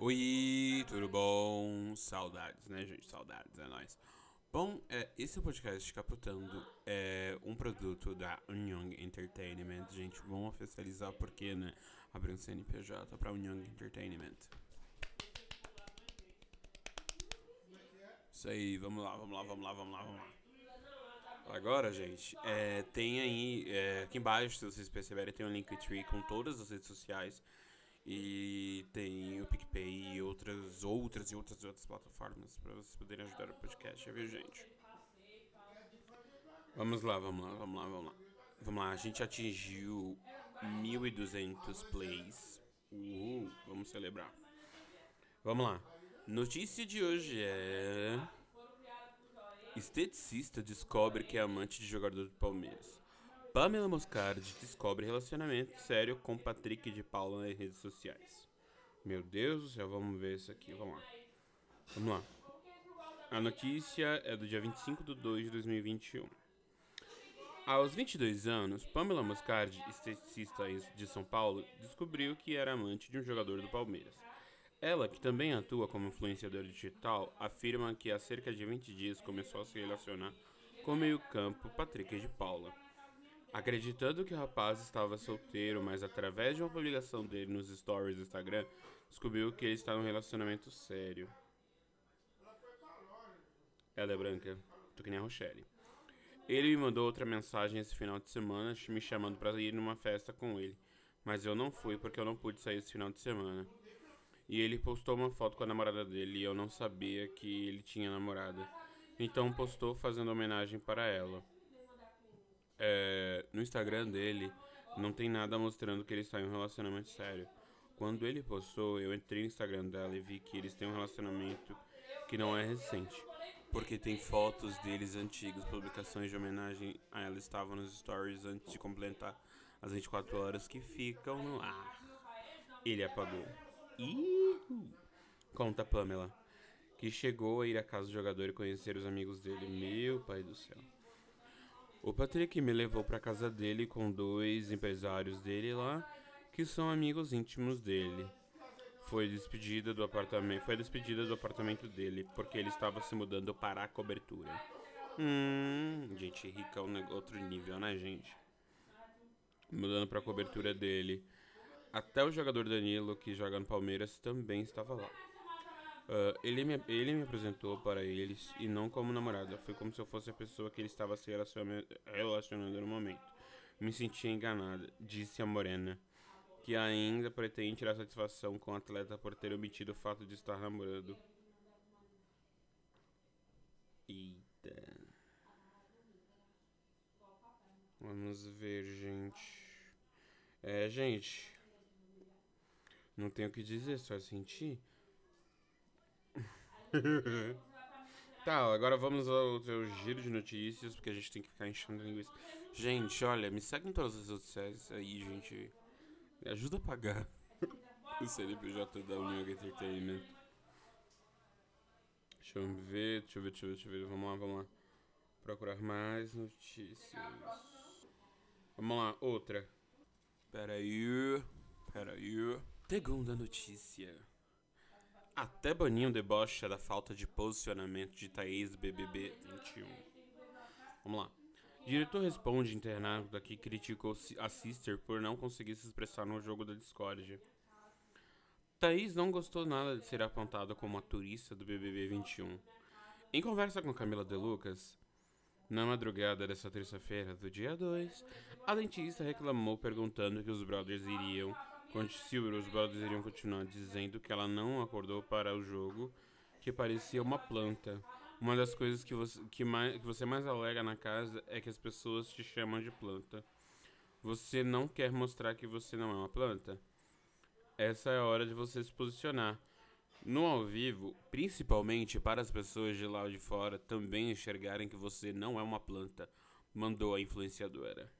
Oi, tudo bom? Saudades, né, gente? Saudades, é nóis. Bom, é, esse é podcast Caputando é um produto da Young Entertainment. Gente, vamos oficializar porque, né? Abrir um CNPJ pra Young Entertainment. Isso aí, vamos lá, vamos lá, vamos lá, vamos lá, vamos lá. Agora, gente, é, tem aí, é, aqui embaixo, se vocês perceberem, tem um Linktree com todas as redes sociais. E tem o PicPay e outras, outras e outras outras plataformas para vocês poderem ajudar o podcast, viu, gente? Vamos lá, vamos lá, vamos lá, vamos lá. Vamos lá, a gente atingiu 1.200 plays. Uhul, vamos celebrar. Vamos lá. Notícia de hoje é. Esteticista descobre que é amante de jogador do Palmeiras. Pamela Moscardi descobre relacionamento sério com Patrick de Paula nas redes sociais. Meu Deus do céu, vamos ver isso aqui, vamos lá. Vamos lá. A notícia é do dia 25 de 2 de 2021. Aos 22 anos, Pamela Moscardi, esteticista de São Paulo, descobriu que era amante de um jogador do Palmeiras. Ela, que também atua como influenciadora digital, afirma que há cerca de 20 dias começou a se relacionar com o meio-campo Patrick de Paula. Acreditando que o rapaz estava solteiro, mas através de uma publicação dele nos stories do Instagram, descobriu que ele está num relacionamento sério. Ela é branca, tô que nem a Rochelle. Ele me mandou outra mensagem esse final de semana, me chamando para ir numa festa com ele, mas eu não fui porque eu não pude sair esse final de semana. E ele postou uma foto com a namorada dele e eu não sabia que ele tinha namorada. Então postou fazendo homenagem para ela. É, no Instagram dele não tem nada mostrando que eles estão em um relacionamento sério. Quando ele postou, eu entrei no Instagram dela e vi que eles têm um relacionamento que não é recente. Porque tem fotos deles antigos, publicações de homenagem a ela estavam nos stories antes de completar as 24 horas que ficam no ar. Ele apagou. Ihu. Conta Pamela, que chegou a ir à casa do jogador e conhecer os amigos dele. Meu pai do céu. O Patrick me levou para casa dele com dois empresários dele lá, que são amigos íntimos dele. Foi despedida do apartamento, foi despedida do apartamento dele porque ele estava se mudando para a cobertura. Hum, gente rica é um outro nível, né, gente? Mudando para a cobertura dele. Até o jogador Danilo, que joga no Palmeiras, também estava lá. Uh, ele, me, ele me apresentou para eles e não como namorada. Foi como se eu fosse a pessoa que ele estava se relacionando no momento. Me senti enganada, disse a Morena, que ainda pretende tirar satisfação com o atleta por ter omitido o fato de estar namorando. Eita. Vamos ver, gente. É, gente. Não tenho o que dizer, só sentir. tá, agora vamos ao teu giro de notícias, porque a gente tem que ficar enchendo linguiça. Gente, olha, me segue em todas as redes sociais aí, gente. Me ajuda a pagar o CNPJ da União Entertainment. Deixa eu ver, deixa eu ver, deixa eu ver, deixa eu ver. Vamos lá, vamos lá. Procurar mais notícias. Vamos lá, outra. Pera aí, pera aí. Segunda notícia. Até Baninho debocha da falta de posicionamento de Thaís do BBB 21. Vamos lá. Diretor responde internado que criticou a Sister por não conseguir se expressar no jogo da Discord. Thaís não gostou nada de ser apontada como a turista do BBB 21. Em conversa com Camila De Lucas, na madrugada dessa terça-feira do dia 2, a dentista reclamou perguntando que os brothers iriam se os brothers iriam continuar dizendo que ela não acordou para o jogo, que parecia uma planta. Uma das coisas que você, que mais, que você mais alega na casa é que as pessoas te chamam de planta. Você não quer mostrar que você não é uma planta? Essa é a hora de você se posicionar. No ao vivo, principalmente para as pessoas de lá de fora também enxergarem que você não é uma planta, mandou a influenciadora.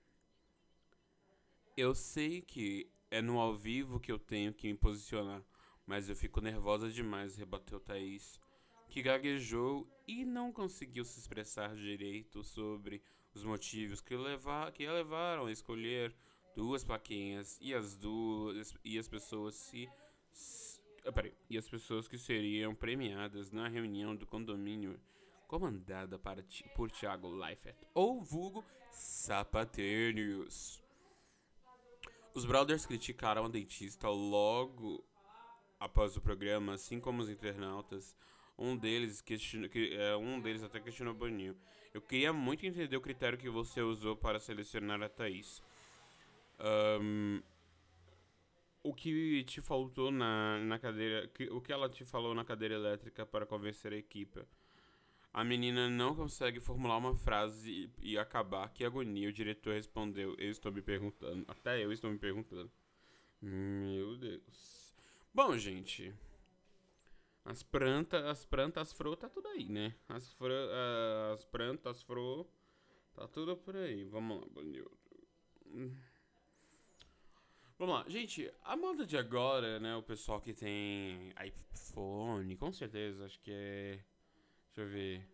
Eu sei que é no ao vivo que eu tenho que me posicionar, mas eu fico nervosa demais, rebateu Thaís, que gaguejou e não conseguiu se expressar direito sobre os motivos que, levar, que a levaram a escolher duas plaquinhas e as duas e as pessoas se ah, peraí, e as pessoas que seriam premiadas na reunião do condomínio comandada para, por Thiago Leifert, ou vulgo Sapatênios. Os brothers criticaram a dentista logo após o programa, assim como os internautas. Um deles, questionou, que, é, um deles até questionou o Boninho. Eu queria muito entender o critério que você usou para selecionar a Thaís. Um, o que te faltou na, na cadeira. O que ela te falou na cadeira elétrica para convencer a equipe? A menina não consegue formular uma frase e, e acabar. Que agonia. O diretor respondeu: Eu estou me perguntando. Até eu estou me perguntando. Meu Deus. Bom, gente. As plantas, as plantas, as fro, tá tudo aí, né? As, fro, uh, as plantas, as fro, tá tudo por aí. Vamos lá, bonito. Vamos lá, gente, a moda de agora, né? O pessoal que tem iPhone, com certeza, acho que é. Deixa eu ver.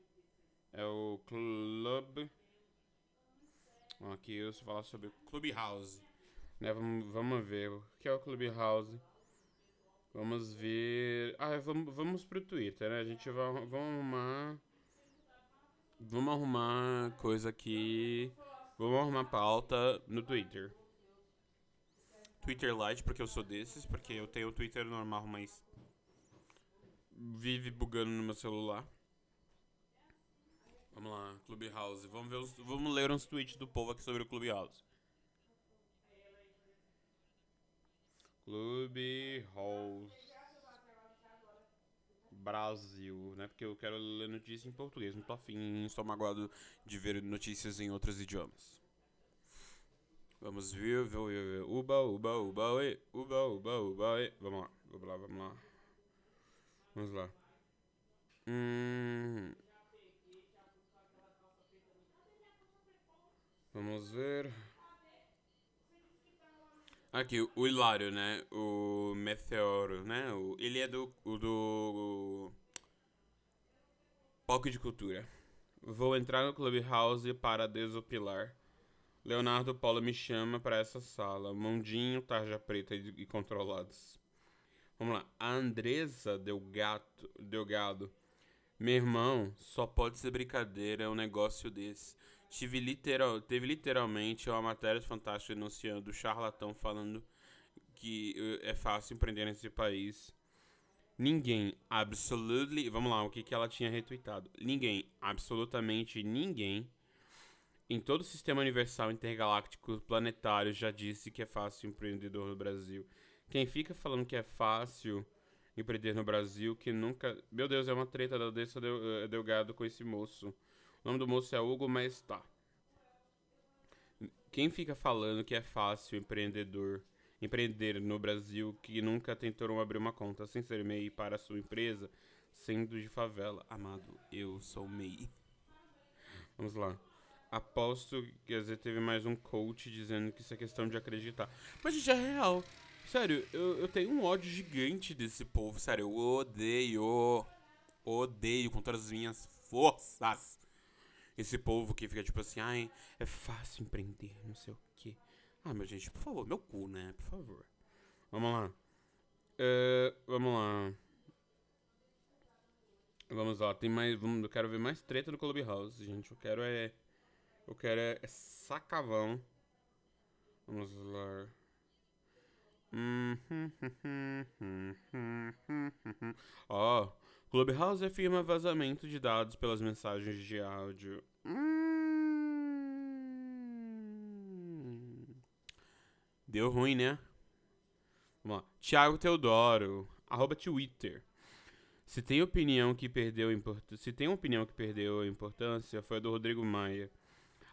É o Club. Aqui eu vou falar sobre Clubhouse. Né, vamos, vamos ver o que é o Clubhouse. Vamos ver. Ah, vamos, vamos pro Twitter, né? A gente vai vamos arrumar. Vamos arrumar coisa aqui. Vamos arrumar pauta no Twitter. Twitter Lite, porque eu sou desses, porque eu tenho o Twitter normal, mas vive bugando no meu celular. Vamos lá, Clubhouse. Vamos ver os, vamos ler uns tweets do povo aqui sobre o Clubhouse. Clubhouse Brasil, né? Porque eu quero ler notícia em português, não tô afim, estou magoado de ver notícias em outros idiomas. Vamos ver, ver, ver, uba, uba, uba, ué, uba, uba, uba, ué. Vamos lá, vamos lá, vamos lá. Vamos lá. Hum. Vamos ver. Aqui, o Hilário, né? O Meteoro, né? O, ele é do, o, do Palco de Cultura. Vou entrar no Clubhouse para desopilar. Leonardo Paulo me chama para essa sala. Mondinho, tarja preta e, e controlados. Vamos lá. A Andresa Delgado, Delgado. Meu irmão, só pode ser brincadeira um negócio desse. Tive literal, teve literalmente uma matéria fantástica denunciando o charlatão falando que eh, é fácil empreender nesse país. Ninguém, absolutely. Vamos lá, o que, que ela tinha retweetado? Ninguém, absolutamente ninguém, em todo o sistema universal intergaláctico planetário já disse que é fácil empreendedor no Brasil. Quem fica falando que é fácil empreender no Brasil, que nunca. Meu Deus, é uma treta da Odessa eh, Delgado com esse moço. O nome do moço é Hugo, mas tá. Quem fica falando que é fácil empreendedor empreender no Brasil que nunca tentou abrir uma conta sem ser MEI para sua empresa, sendo de favela? Amado, eu sou MEI. Vamos lá. Aposto que às vezes teve mais um coach dizendo que isso é questão de acreditar. Mas, gente, é real. Sério, eu, eu tenho um ódio gigante desse povo. Sério, eu odeio. Odeio com todas as minhas forças esse povo que fica tipo assim, ai, é fácil empreender, não sei o quê. Ah, meu gente, por favor, meu cu, né? Por favor. Vamos lá. Uh, vamos lá. Vamos lá, tem mais. Vamos, eu quero ver mais treta no Clubhouse, gente. Eu quero é. Eu quero é, é sacavão. Vamos lá. Ó, oh, Clubhouse afirma vazamento de dados pelas mensagens de áudio. Hum. Deu ruim, né? Vamos lá. Thiago Teodoro, arroba Twitter. Se tem opinião que perdeu import... se tem opinião que perdeu importância, foi a do Rodrigo Maia.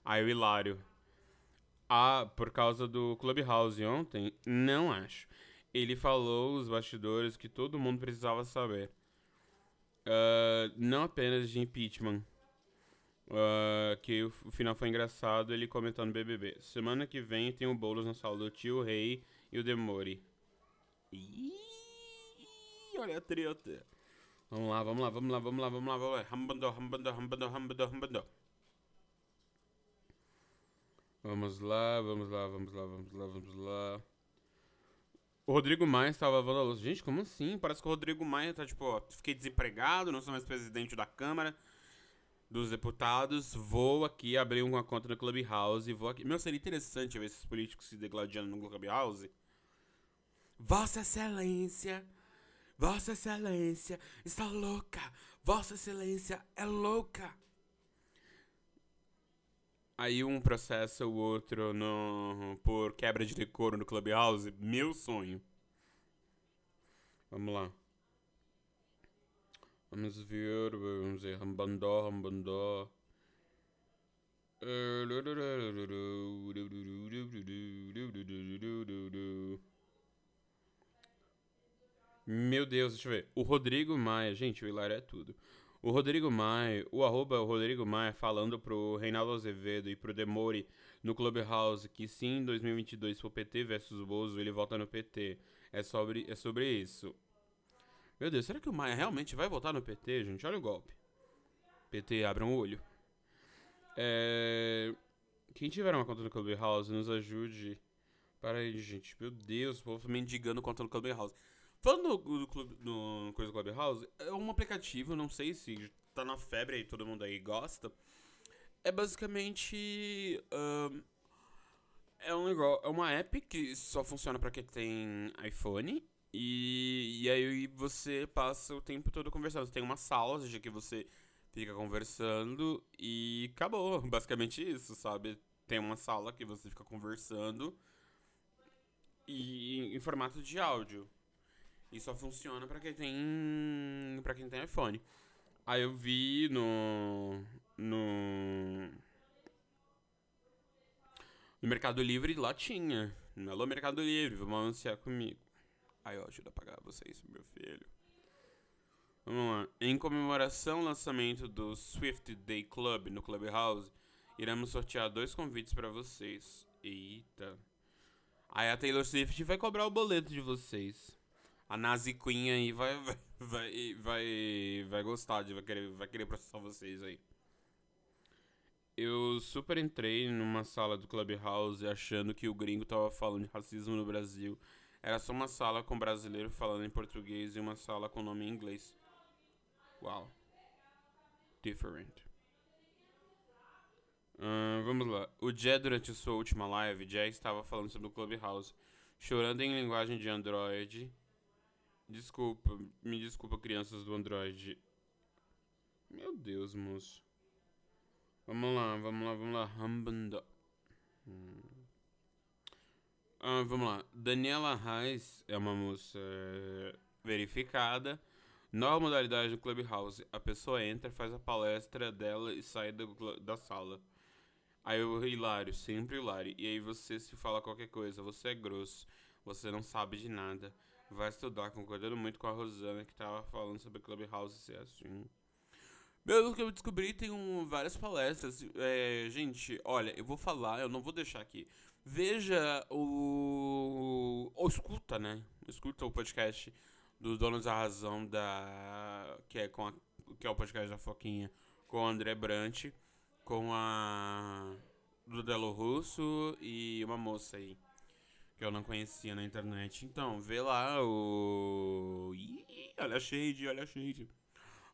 Aí o Hilário. Ah, por causa do Clubhouse ontem? Não acho. Ele falou os bastidores que todo mundo precisava saber. Uh, não apenas de impeachment. Uh, que o, final foi engraçado, ele comentando BBB. Semana que vem tem o Boulos na sala do tio, Rei e o Demore. Ih, olha a treta. Vamos lá, vamos lá, vamos lá, vamos lá, vamos lá, vamos lá. Rambandó, rambandó, rambandó, rambandó, rambandó. Vamos lá, vamos lá, vamos lá, vamos lá, vamos lá. O Rodrigo Maia estava falando, gente, como assim? Parece que o Rodrigo Maia tá tipo, ó, fiquei desempregado, não sou mais presidente da Câmara dos Deputados, vou aqui abrir uma conta no Clubhouse, vou aqui. Meu, seria interessante ver esses políticos se degladiando no Clubhouse. Vossa Excelência, Vossa Excelência está louca, Vossa Excelência é louca. Aí um processa o outro no, por quebra de decoro no Clubhouse. Meu sonho. Vamos lá. Vamos ver, vamos ver. Rambandó, rambandó. Meu Deus, deixa eu ver. O Rodrigo Maia, gente, o Hilário é tudo. O Rodrigo Maia, o arroba Rodrigo Maia falando pro Reinaldo Azevedo e pro Demore no Clubhouse que sim, em 2022 for PT versus Bozo, ele volta no PT. É sobre, é sobre isso. Meu Deus, será que o Maia realmente vai votar no PT, gente? Olha o golpe. PT, abre um olho. É... Quem tiver uma conta no Clubhouse, nos ajude. Para aí, gente. Meu Deus, o povo mendigando conta no Clubhouse. Falando do, do, clube, do Coisa Clubhouse, é um aplicativo, não sei se tá na febre e todo mundo aí gosta. É basicamente. Um, é um negócio. É uma app que só funciona para quem tem iPhone. E, e aí você passa o tempo todo conversando. Você tem uma sala, seja, que você fica conversando e acabou. Basicamente isso, sabe? Tem uma sala que você fica conversando e em formato de áudio. E só funciona para quem tem para quem tem iPhone. Aí eu vi no no no Mercado Livre lá tinha. Alô Mercado Livre, vamos anunciar comigo. Aí eu ajudo a pagar vocês, meu filho. Vamos lá. Em comemoração ao lançamento do Swift Day Club no Clubhouse, iremos sortear dois convites para vocês. Eita. Aí a Taylor Swift vai cobrar o boleto de vocês a Nazi Queen aí vai, vai, vai, vai gostar, de, vai, querer, vai querer processar vocês aí. Eu super entrei numa sala do Clubhouse achando que o gringo tava falando de racismo no Brasil. Era só uma sala com brasileiro falando em português e uma sala com nome em inglês. Uau. Different. Uh, vamos lá. O Jé, durante sua última live, Jé estava falando sobre o Clubhouse, chorando em linguagem de Android Desculpa, me desculpa, crianças do Android. Meu Deus, moço. Vamos lá, vamos lá, vamos lá. Rambanda. Hum. Ah, vamos lá. Daniela Reis é uma moça é, verificada. Nova modalidade do Clubhouse. A pessoa entra, faz a palestra dela e sai da sala. Aí o hilário, sempre hilário. E aí você se fala qualquer coisa, você é grosso, você não sabe de nada vai estudar, concordando muito com a Rosana que tava falando sobre Clubhouse ser assim. Pelo que eu descobri, tem um, várias palestras. É, gente, olha, eu vou falar, eu não vou deixar aqui. Veja o. Ou escuta, né? Escuta o podcast do Donos da Razão, da. Que é, com a, que é o podcast da Foquinha, com o André Brant, com a. Do Delo Russo e uma moça aí que eu não conhecia na internet. Então, vê lá o. Ih, olha a shade, olha a shade.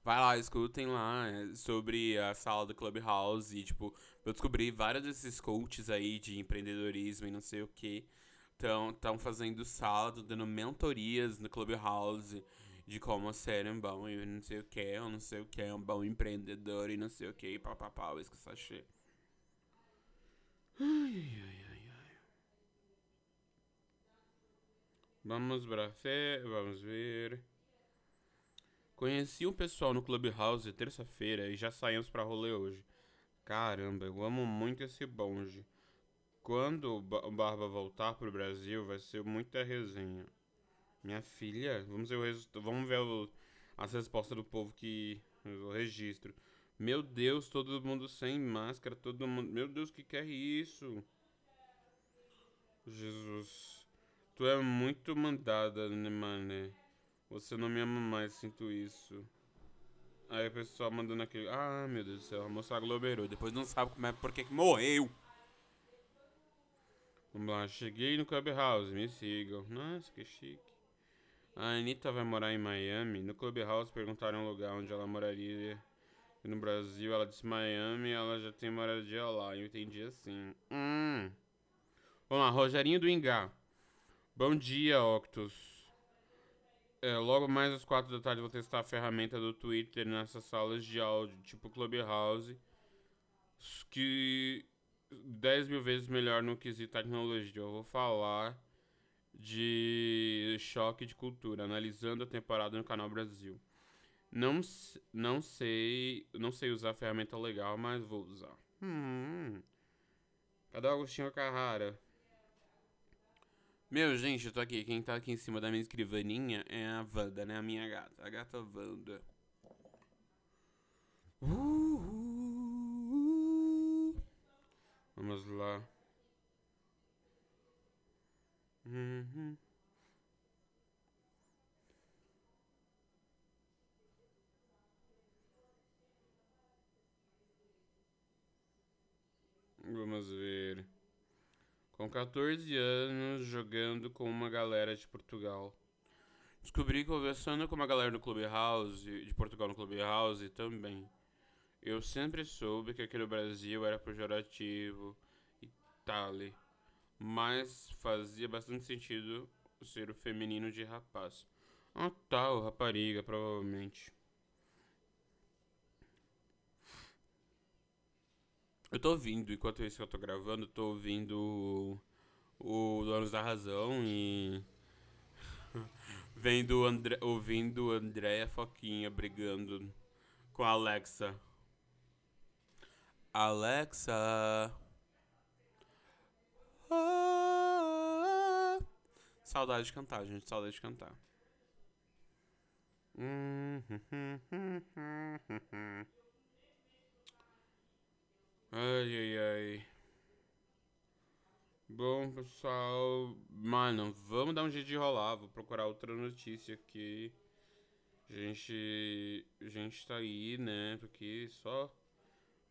Vai lá, escutem lá é, sobre a sala do Clubhouse. E, tipo, eu descobri vários desses coaches aí de empreendedorismo e não sei o que. Estão fazendo sala, dando mentorias no Clubhouse de como ser um bom e não sei o que, não sei o que, um bom empreendedor e não sei o que, papapá, que sachê. Ai, ai, ai. Vamos pra fé, vamos ver. Conheci um pessoal no Clubhouse terça-feira e já saímos pra rolê hoje. Caramba, eu amo muito esse bonde. Quando o Barba voltar pro Brasil, vai ser muita resenha. Minha filha, vamos ver o resultado. Vamos ver o, as respostas do povo que. O registro. Meu Deus, todo mundo sem máscara, todo mundo. Meu Deus, que que é isso? Jesus. Tu é muito mandada, né, mané? Você não me ama mais, sinto isso. Aí o pessoal mandando aquele. Ah, meu Deus do céu, a moça aglomerou. Depois não sabe como é porque que morreu. Vamos lá, cheguei no Clubhouse, me sigam. Nossa, que chique. A Anitta vai morar em Miami. No Clubhouse perguntaram o lugar onde ela moraria no Brasil. Ela disse Miami ela já tem moradia lá. Eu entendi assim. Hum. Vamos lá, Rogerinho do Ingá. Bom dia, Octus. É, logo mais às quatro da tarde vou testar a ferramenta do Twitter nessas salas de áudio, tipo Clubhouse, que 10 mil vezes melhor no quesito tecnologia. Eu vou falar de choque de cultura, analisando a temporada no canal Brasil. Não, não sei, não sei usar a ferramenta legal, mas vou usar. Hum. Cadê o Agostinho Carrara? Meu, gente, eu tô aqui. Quem tá aqui em cima da minha escrivaninha é a Wanda, né? A minha gata. A gata Wanda. Uh, uh, uh. Vamos lá. Uhum. Vamos ver. Com 14 anos, jogando com uma galera de Portugal. Descobri conversando com uma galera no Clubhouse, de Portugal no Clubhouse também. Eu sempre soube que aqui no Brasil era pejorativo e tal, mas fazia bastante sentido ser o feminino de rapaz. Ah, tal, rapariga, provavelmente. Eu tô ouvindo, enquanto isso que eu tô gravando, tô ouvindo o, o Donos da Razão e. Vendo André, ouvindo Andréia Foquinha brigando com a Alexa. Alexa. Ah, saudade de cantar, gente. Saudade de cantar. Ai, ai, ai. Bom, pessoal. Mano, vamos dar um jeito de rolar. Vou procurar outra notícia aqui. A gente. A gente tá aí, né? Porque só.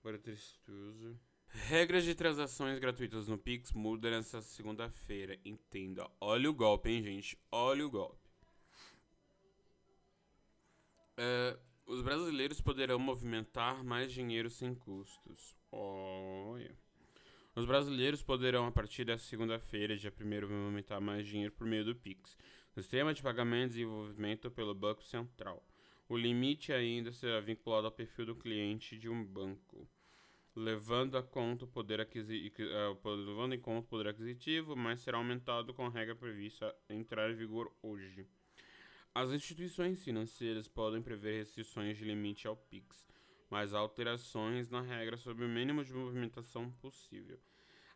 Agora tristoso. Regras de transações gratuitas no Pix mudam nessa segunda-feira. Entenda. Olha o golpe, hein, gente? Olha o golpe. É, os brasileiros poderão movimentar mais dinheiro sem custos. Olha. Os brasileiros poderão, a partir dessa segunda-feira, dia 1 movimentar mais dinheiro por meio do Pix, sistema de pagamento e desenvolvimento pelo Banco Central. O limite ainda será vinculado ao perfil do cliente de um banco, levando, a conta poder uh, levando em conta o poder aquisitivo, mas será aumentado com a regra prevista entrar em vigor hoje. As instituições financeiras podem prever restrições de limite ao PIX, mas alterações na regra sobre o mínimo de movimentação possível.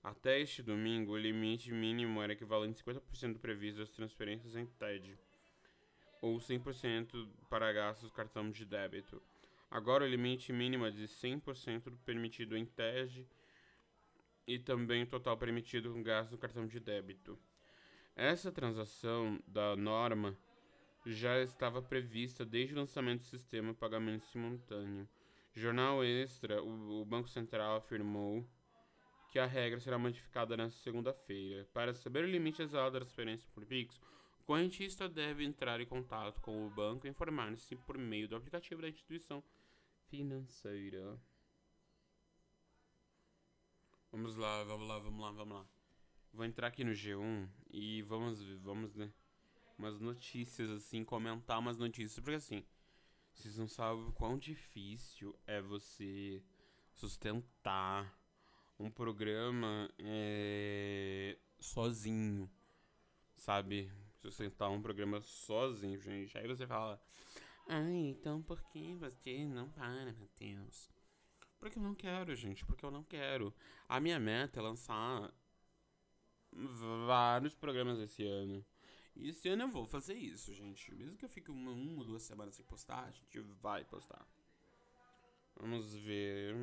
Até este domingo, o limite mínimo era equivalente a 50% do previsto das transferências em TED, ou 100% para gastos cartão de débito. Agora, o limite mínimo é de 100% do permitido em TED e também o total permitido com gastos do cartão de débito. Essa transação da norma já estava prevista desde o lançamento do sistema pagamento simultâneo. Jornal Extra, o, o Banco Central afirmou que a regra será modificada nesta segunda-feira. Para saber o limite exato da transferência por Pix, o correntista deve entrar em contato com o banco e informar-se por meio do aplicativo da instituição financeira. Vamos lá, vamos lá, vamos lá, vamos lá. Vou entrar aqui no G1 e vamos, vamos, né? Umas notícias assim, comentar umas notícias, porque assim, vocês não sabem o quão difícil é você sustentar um programa é, sozinho, sabe? Sustentar um programa sozinho, gente. Aí você fala, ai, então por que você não para, Matheus? Porque eu não quero, gente, porque eu não quero. A minha meta é lançar vários programas esse ano. E esse ano eu vou fazer isso, gente. Mesmo que eu fique uma, ou duas semanas sem postar, a gente vai postar. Vamos ver.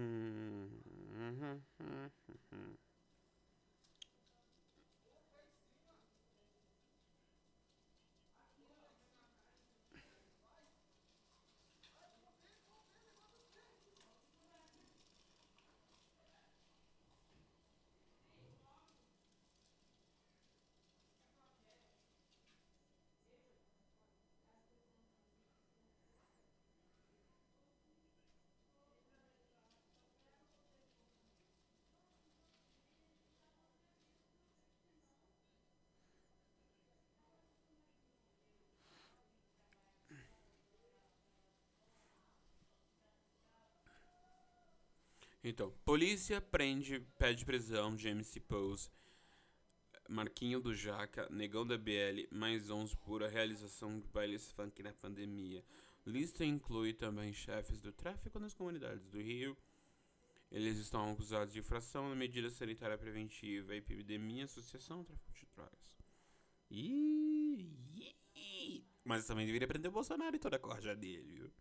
Então, polícia prende, pede prisão de MC Pose, Marquinho do Jaca, Negão da BL, mais 11 por a realização de bailes funk na pandemia. Lista inclui também chefes do tráfico nas comunidades do Rio. Eles estão acusados de infração na medida sanitária preventiva, epidemia, associação, tráfico de drogas. Ih, mas também deveria prender o Bolsonaro e toda a corja dele, viu?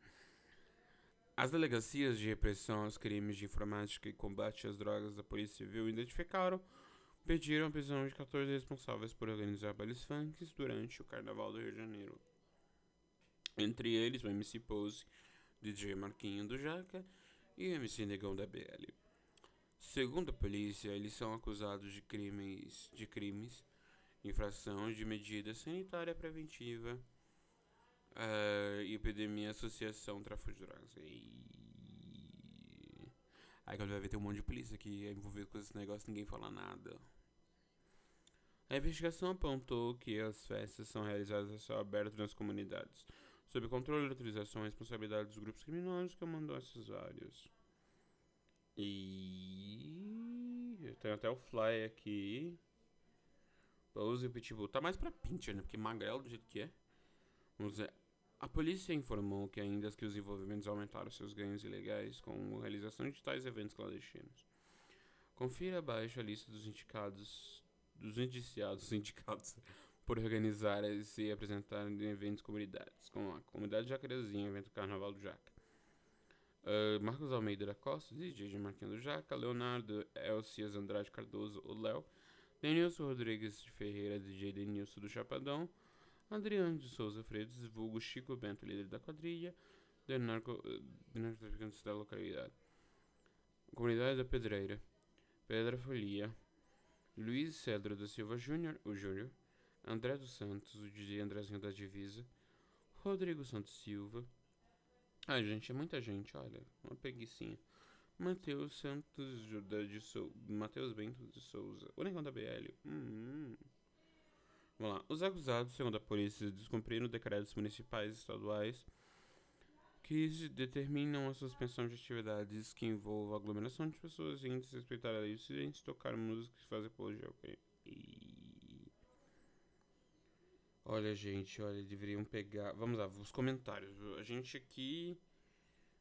As delegacias de repressão aos crimes de informática e combate às drogas da Polícia Civil identificaram, pediram a prisão de 14 responsáveis por organizar bailes durante o Carnaval do Rio de Janeiro. Entre eles, o MC Pose, DJ Marquinho do Jaca e o MC Negão da BL. Segundo a polícia, eles são acusados de crimes, de crimes, infração de medida sanitária preventiva Uh, epidemia, associação, tráfico de drogas. E... Aí quando vai ver tem um monte de polícia que é envolvido com esse negócio ninguém fala nada. A investigação apontou que as festas são realizadas a céu aberto nas comunidades, sob controle, autorização e responsabilidade dos grupos criminosos que mandou essas áreas. E tem até o fly aqui. Pose o Pitbull. Tá mais pra pincher, né? Porque magrelo do jeito que é. Vamos ver. A polícia informou que ainda que os envolvimentos aumentaram seus ganhos ilegais com a realização de tais eventos clandestinos. Confira abaixo a lista dos indicados, dos indiciados indicados por organizar e se apresentar em eventos comunidades, como a Comunidade Jacarezinho, evento Carnaval do Jaca. Uh, Marcos Almeida da Costa, DJ Marquinhos do Jaca, Leonardo Elcias Andrade Cardoso, o Léo, Denilson Rodrigues de Ferreira, DJ Denilson do Chapadão, Adriano de Souza Freitas, vulgo Chico Bento, líder da quadrilha, de, de narcotraficantes da localidade. Comunidade da Pedreira, Pedra Folia, Luiz Cedro da Silva Júnior, o Júnior, André dos Santos, o DJ Andrezinho da Divisa, Rodrigo Santos Silva. Ai, gente, é muita gente, olha, uma preguiçinha. Mateus Santos de Souza, Mateus Bento de Souza, o Negão da BL. Hum, hum. Vamos lá. Os acusados, segundo a polícia, descumpriram decretos municipais e estaduais que determinam a suspensão de atividades que envolvam aglomeração de pessoas e desrespeitar a lei silêncio, tocar música e fazer apologia ao crime. E... Olha, gente, olha, deveriam pegar. Vamos lá, os comentários. A gente aqui.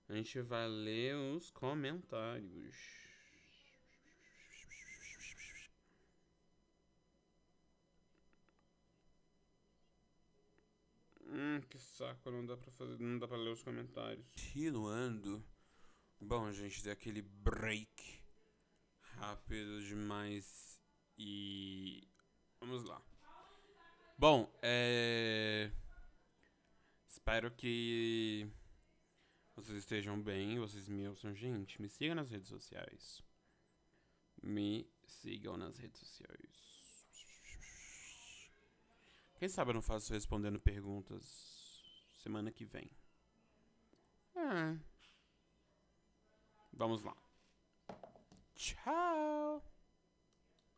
A gente vai ler os comentários. Hum, que saco, não dá pra fazer, não dá pra ler os comentários. Continuando. Bom, gente, deu aquele break rápido demais e vamos lá. Bom, é espero que vocês estejam bem, vocês me ouçam, gente. Me sigam nas redes sociais. Me sigam nas redes sociais. Quem sabe eu não faço respondendo perguntas semana que vem. É. Vamos lá. Tchau.